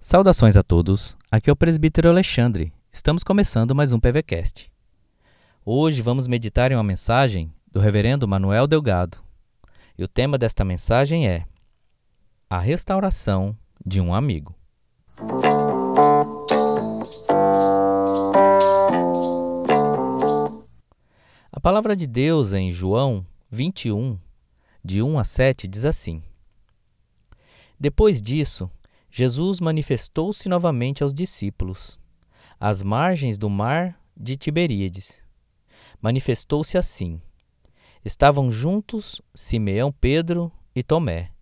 Saudações a todos, aqui é o presbítero Alexandre. Estamos começando mais um PVCast. Hoje vamos meditar em uma mensagem do reverendo Manuel Delgado. E o tema desta mensagem é A restauração de um amigo. A palavra de Deus em João 21, de 1 a 7, diz assim: Depois disso, Jesus manifestou-se novamente aos discípulos, às margens do mar de Tiberíades. Manifestou-se assim: Estavam juntos Simeão, Pedro e Tomé,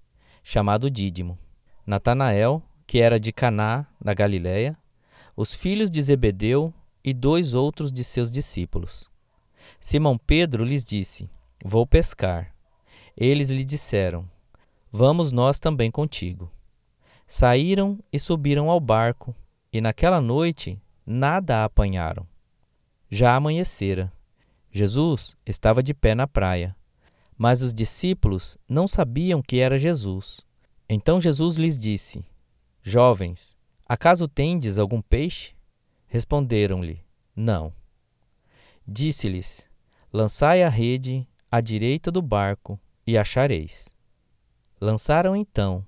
chamado Dídimo, Natanael, que era de Caná, da Galiléia, os filhos de Zebedeu e dois outros de seus discípulos. Simão Pedro lhes disse: Vou pescar. Eles lhe disseram: Vamos nós também contigo. Saíram e subiram ao barco, e naquela noite nada apanharam. Já amanhecera. Jesus estava de pé na praia, mas os discípulos não sabiam que era Jesus. Então Jesus lhes disse: Jovens, acaso tendes algum peixe? Responderam-lhe: Não. Disse-lhes: Lançai a rede à direita do barco e achareis. Lançaram então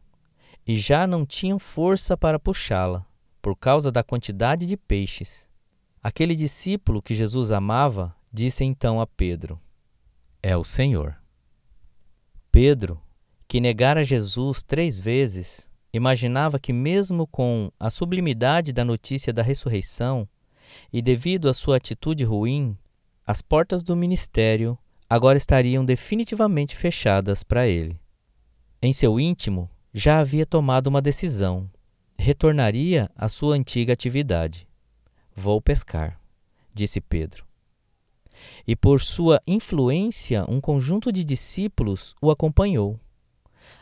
e já não tinham força para puxá-la, por causa da quantidade de peixes. Aquele discípulo que Jesus amava disse então a Pedro: É o Senhor. Pedro, que negara Jesus três vezes, imaginava que, mesmo com a sublimidade da notícia da ressurreição e devido à sua atitude ruim, as portas do ministério agora estariam definitivamente fechadas para ele. Em seu íntimo, já havia tomado uma decisão. Retornaria à sua antiga atividade. Vou pescar, disse Pedro. E por sua influência, um conjunto de discípulos o acompanhou.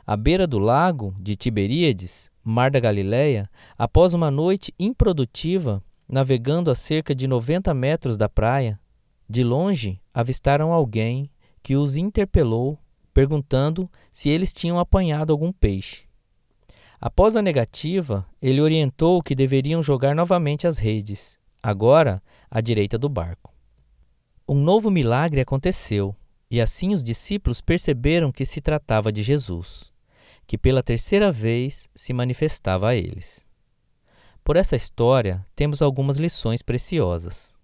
À beira do lago de Tiberíades, mar da Galileia, após uma noite improdutiva, navegando a cerca de 90 metros da praia, de longe avistaram alguém que os interpelou perguntando se eles tinham apanhado algum peixe. Após a negativa, ele orientou que deveriam jogar novamente as redes, agora à direita do barco. Um novo milagre aconteceu, e assim os discípulos perceberam que se tratava de Jesus, que pela terceira vez se manifestava a eles. Por essa história, temos algumas lições preciosas.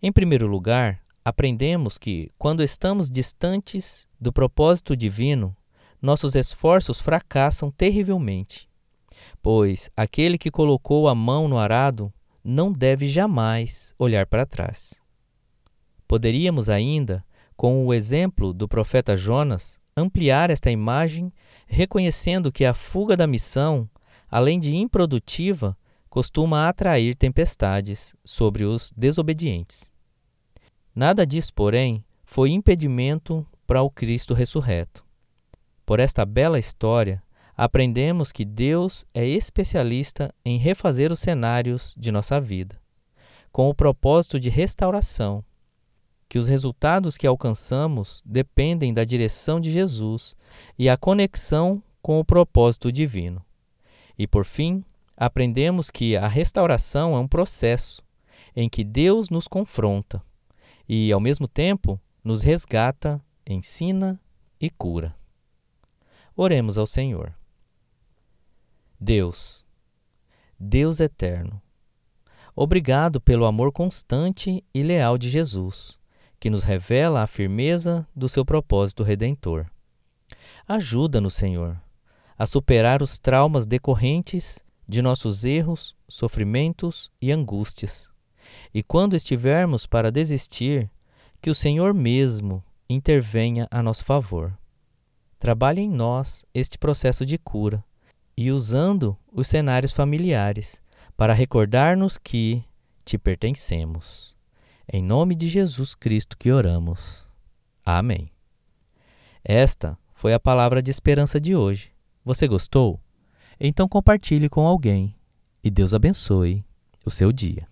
Em primeiro lugar, aprendemos que, quando estamos distantes do propósito divino, nossos esforços fracassam terrivelmente, pois aquele que colocou a mão no arado não deve jamais olhar para trás. Poderíamos ainda, com o exemplo do profeta Jonas, ampliar esta imagem, reconhecendo que a fuga da missão, além de improdutiva, costuma atrair tempestades sobre os desobedientes. Nada disso, porém, foi impedimento para o Cristo ressurreto. Por esta bela história, aprendemos que Deus é especialista em refazer os cenários de nossa vida, com o propósito de restauração, que os resultados que alcançamos dependem da direção de Jesus e a conexão com o propósito divino. E por fim, aprendemos que a restauração é um processo em que Deus nos confronta e, ao mesmo tempo, nos resgata, ensina e cura. Oremos ao Senhor. Deus, Deus eterno, obrigado pelo amor constante e leal de Jesus, que nos revela a firmeza do seu propósito redentor. Ajuda-nos, Senhor, a superar os traumas decorrentes de nossos erros, sofrimentos e angústias e quando estivermos para desistir, que o Senhor mesmo intervenha a nosso favor. Trabalhe em nós este processo de cura e usando os cenários familiares para recordar-nos que te pertencemos. Em nome de Jesus Cristo que oramos. Amém. Esta foi a palavra de esperança de hoje. Você gostou? Então compartilhe com alguém e Deus abençoe o seu dia.